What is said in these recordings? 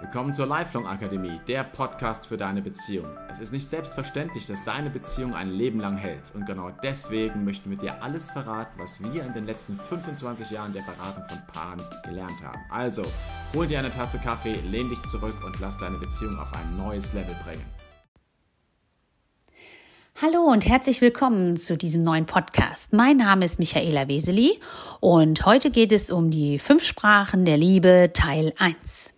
Willkommen zur Lifelong Akademie, der Podcast für deine Beziehung. Es ist nicht selbstverständlich, dass deine Beziehung ein Leben lang hält. Und genau deswegen möchten wir dir alles verraten, was wir in den letzten 25 Jahren der Beratung von Paaren gelernt haben. Also, hol dir eine Tasse Kaffee, lehn dich zurück und lass deine Beziehung auf ein neues Level bringen. Hallo und herzlich willkommen zu diesem neuen Podcast. Mein Name ist Michaela Weseli und heute geht es um die fünf Sprachen der Liebe Teil 1.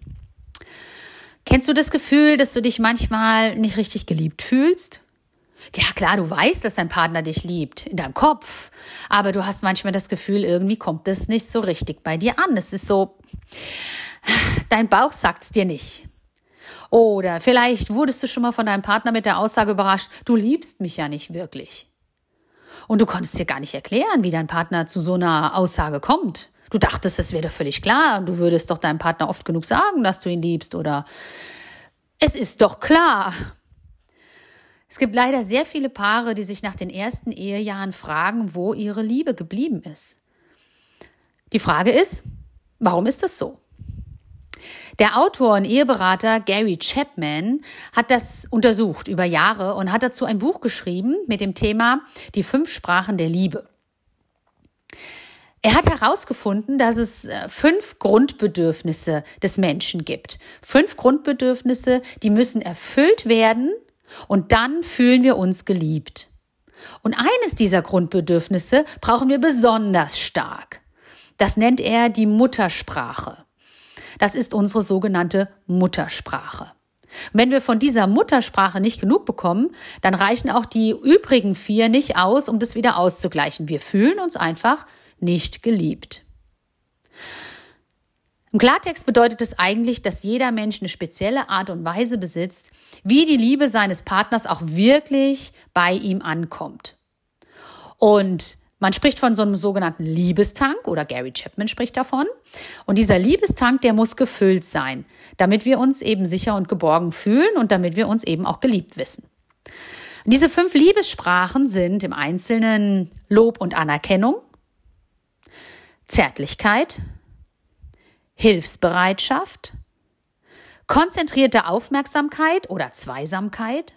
Kennst du das Gefühl, dass du dich manchmal nicht richtig geliebt fühlst? Ja, klar, du weißt, dass dein Partner dich liebt, in deinem Kopf. Aber du hast manchmal das Gefühl, irgendwie kommt es nicht so richtig bei dir an. Es ist so, dein Bauch sagt's dir nicht. Oder vielleicht wurdest du schon mal von deinem Partner mit der Aussage überrascht, du liebst mich ja nicht wirklich. Und du konntest dir gar nicht erklären, wie dein Partner zu so einer Aussage kommt. Du dachtest, es wäre doch völlig klar. Du würdest doch deinem Partner oft genug sagen, dass du ihn liebst oder es ist doch klar. Es gibt leider sehr viele Paare, die sich nach den ersten Ehejahren fragen, wo ihre Liebe geblieben ist. Die Frage ist, warum ist das so? Der Autor und Eheberater Gary Chapman hat das untersucht über Jahre und hat dazu ein Buch geschrieben mit dem Thema Die fünf Sprachen der Liebe. Er hat herausgefunden, dass es äh, fünf Grundbedürfnisse des Menschen gibt. Fünf Grundbedürfnisse, die müssen erfüllt werden und dann fühlen wir uns geliebt. Und eines dieser Grundbedürfnisse brauchen wir besonders stark. Das nennt er die Muttersprache. Das ist unsere sogenannte Muttersprache. Wenn wir von dieser Muttersprache nicht genug bekommen, dann reichen auch die übrigen vier nicht aus, um das wieder auszugleichen. Wir fühlen uns einfach nicht geliebt. Im Klartext bedeutet es eigentlich, dass jeder Mensch eine spezielle Art und Weise besitzt, wie die Liebe seines Partners auch wirklich bei ihm ankommt. Und man spricht von so einem sogenannten Liebestank oder Gary Chapman spricht davon. Und dieser Liebestank, der muss gefüllt sein, damit wir uns eben sicher und geborgen fühlen und damit wir uns eben auch geliebt wissen. diese fünf Liebessprachen sind im Einzelnen Lob und Anerkennung, Zärtlichkeit, Hilfsbereitschaft, konzentrierte Aufmerksamkeit oder Zweisamkeit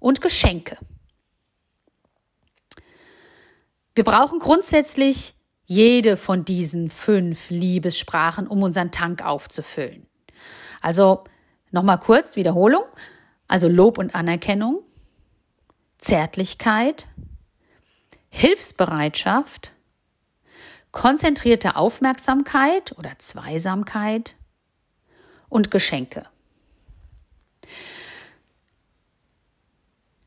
und Geschenke. Wir brauchen grundsätzlich jede von diesen fünf Liebessprachen, um unseren Tank aufzufüllen. Also nochmal kurz Wiederholung. Also Lob und Anerkennung, Zärtlichkeit, Hilfsbereitschaft, konzentrierte Aufmerksamkeit oder Zweisamkeit und Geschenke.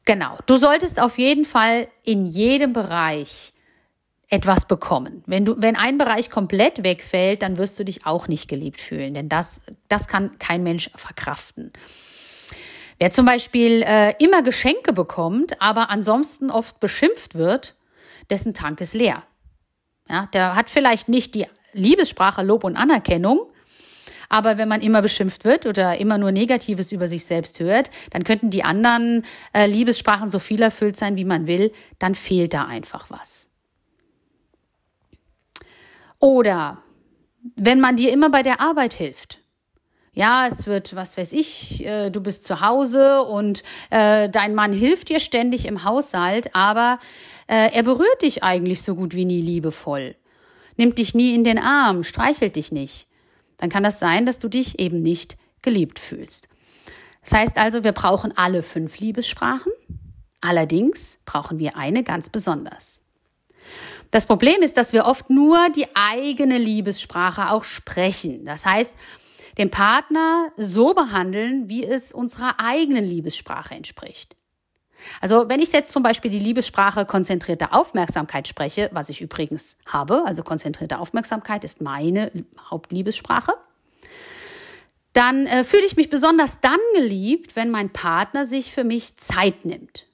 Genau, du solltest auf jeden Fall in jedem Bereich etwas bekommen. Wenn du, wenn ein Bereich komplett wegfällt, dann wirst du dich auch nicht geliebt fühlen, denn das, das kann kein Mensch verkraften. Wer zum Beispiel äh, immer Geschenke bekommt, aber ansonsten oft beschimpft wird, dessen Tank ist leer. Ja, der hat vielleicht nicht die Liebessprache Lob und Anerkennung, aber wenn man immer beschimpft wird oder immer nur Negatives über sich selbst hört, dann könnten die anderen äh, Liebessprachen so viel erfüllt sein, wie man will, dann fehlt da einfach was. Oder wenn man dir immer bei der Arbeit hilft. Ja, es wird, was weiß ich, äh, du bist zu Hause und äh, dein Mann hilft dir ständig im Haushalt, aber äh, er berührt dich eigentlich so gut wie nie liebevoll, nimmt dich nie in den Arm, streichelt dich nicht. Dann kann das sein, dass du dich eben nicht geliebt fühlst. Das heißt also, wir brauchen alle fünf Liebessprachen. Allerdings brauchen wir eine ganz besonders. Das Problem ist, dass wir oft nur die eigene Liebessprache auch sprechen. Das heißt, den Partner so behandeln, wie es unserer eigenen Liebessprache entspricht. Also wenn ich jetzt zum Beispiel die Liebessprache konzentrierte Aufmerksamkeit spreche, was ich übrigens habe, also konzentrierte Aufmerksamkeit ist meine Hauptliebessprache, dann äh, fühle ich mich besonders dann geliebt, wenn mein Partner sich für mich Zeit nimmt.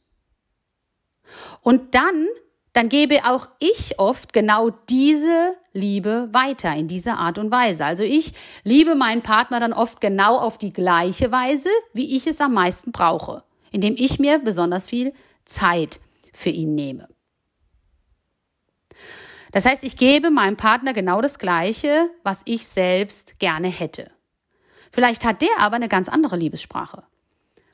Und dann, dann gebe auch ich oft genau diese Liebe weiter in dieser Art und Weise. Also ich liebe meinen Partner dann oft genau auf die gleiche Weise, wie ich es am meisten brauche indem ich mir besonders viel Zeit für ihn nehme. Das heißt, ich gebe meinem Partner genau das Gleiche, was ich selbst gerne hätte. Vielleicht hat der aber eine ganz andere Liebessprache.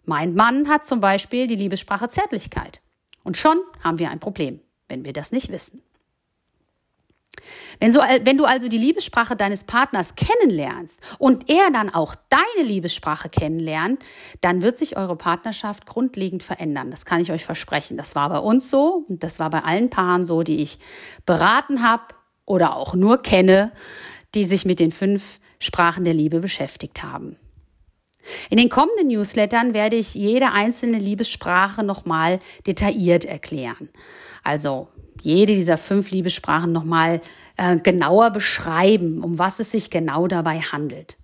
Mein Mann hat zum Beispiel die Liebessprache Zärtlichkeit. Und schon haben wir ein Problem, wenn wir das nicht wissen. Wenn, so, wenn du also die Liebessprache deines Partners kennenlernst und er dann auch deine Liebessprache kennenlernt, dann wird sich eure Partnerschaft grundlegend verändern. Das kann ich euch versprechen. Das war bei uns so und das war bei allen Paaren so, die ich beraten habe oder auch nur kenne, die sich mit den fünf Sprachen der Liebe beschäftigt haben. In den kommenden Newslettern werde ich jede einzelne Liebessprache nochmal detailliert erklären. Also jede dieser fünf Liebessprachen nochmal äh, genauer beschreiben, um was es sich genau dabei handelt.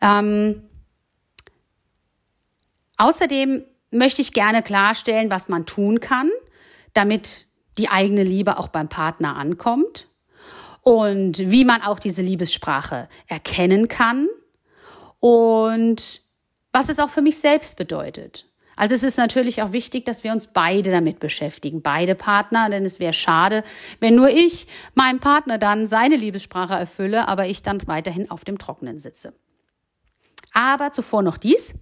Ähm, außerdem möchte ich gerne klarstellen, was man tun kann, damit die eigene Liebe auch beim Partner ankommt und wie man auch diese Liebessprache erkennen kann und was es auch für mich selbst bedeutet. Also es ist natürlich auch wichtig, dass wir uns beide damit beschäftigen, beide Partner, denn es wäre schade, wenn nur ich meinem Partner dann seine Liebessprache erfülle, aber ich dann weiterhin auf dem Trockenen sitze. Aber zuvor noch dies,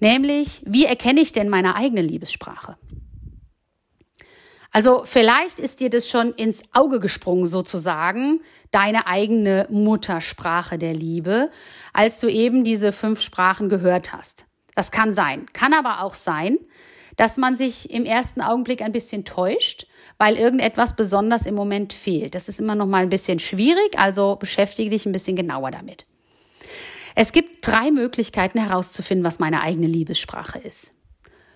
nämlich wie erkenne ich denn meine eigene Liebessprache? Also vielleicht ist dir das schon ins Auge gesprungen sozusagen, deine eigene Muttersprache der Liebe, als du eben diese fünf Sprachen gehört hast. Das kann sein. Kann aber auch sein, dass man sich im ersten Augenblick ein bisschen täuscht, weil irgendetwas besonders im Moment fehlt. Das ist immer noch mal ein bisschen schwierig, also beschäftige dich ein bisschen genauer damit. Es gibt drei Möglichkeiten herauszufinden, was meine eigene Liebessprache ist.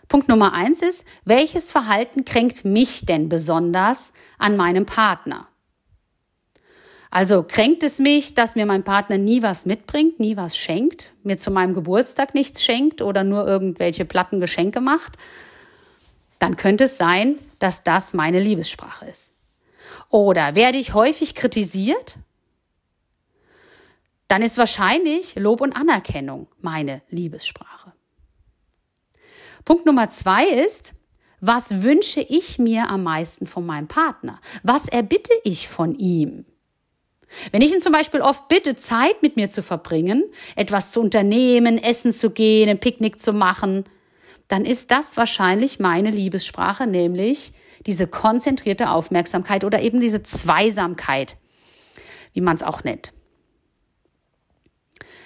Punkt Nummer eins ist, welches Verhalten kränkt mich denn besonders an meinem Partner? Also kränkt es mich, dass mir mein Partner nie was mitbringt, nie was schenkt, mir zu meinem Geburtstag nichts schenkt oder nur irgendwelche platten Geschenke macht? Dann könnte es sein, dass das meine Liebessprache ist. Oder werde ich häufig kritisiert? Dann ist wahrscheinlich Lob und Anerkennung meine Liebessprache. Punkt Nummer zwei ist, was wünsche ich mir am meisten von meinem Partner? Was erbitte ich von ihm? Wenn ich ihn zum Beispiel oft bitte, Zeit mit mir zu verbringen, etwas zu unternehmen, essen zu gehen, ein Picknick zu machen, dann ist das wahrscheinlich meine Liebessprache, nämlich diese konzentrierte Aufmerksamkeit oder eben diese Zweisamkeit, wie man es auch nennt.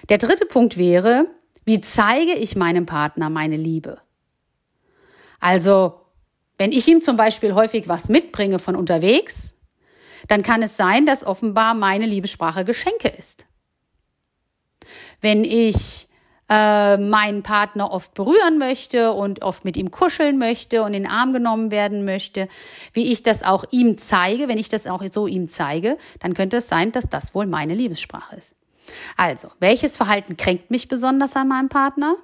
Der dritte Punkt wäre, wie zeige ich meinem Partner meine Liebe? Also, wenn ich ihm zum Beispiel häufig was mitbringe von unterwegs, dann kann es sein, dass offenbar meine Liebessprache Geschenke ist. Wenn ich äh, meinen Partner oft berühren möchte und oft mit ihm kuscheln möchte und in den Arm genommen werden möchte, wie ich das auch ihm zeige, wenn ich das auch so ihm zeige, dann könnte es sein, dass das wohl meine Liebessprache ist. Also, welches Verhalten kränkt mich besonders an meinem Partner?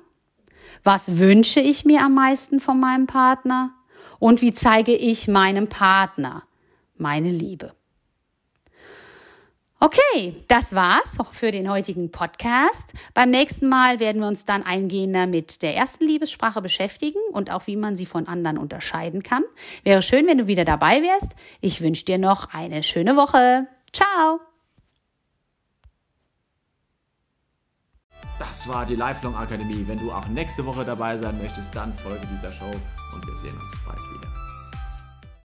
Was wünsche ich mir am meisten von meinem Partner? Und wie zeige ich meinem Partner meine Liebe? Okay, das war's für den heutigen Podcast. Beim nächsten Mal werden wir uns dann eingehender mit der ersten Liebessprache beschäftigen und auch wie man sie von anderen unterscheiden kann. Wäre schön, wenn du wieder dabei wärst. Ich wünsche dir noch eine schöne Woche. Ciao. Das war die Lifelong Akademie. Wenn du auch nächste Woche dabei sein möchtest, dann folge dieser Show und wir sehen uns bald wieder.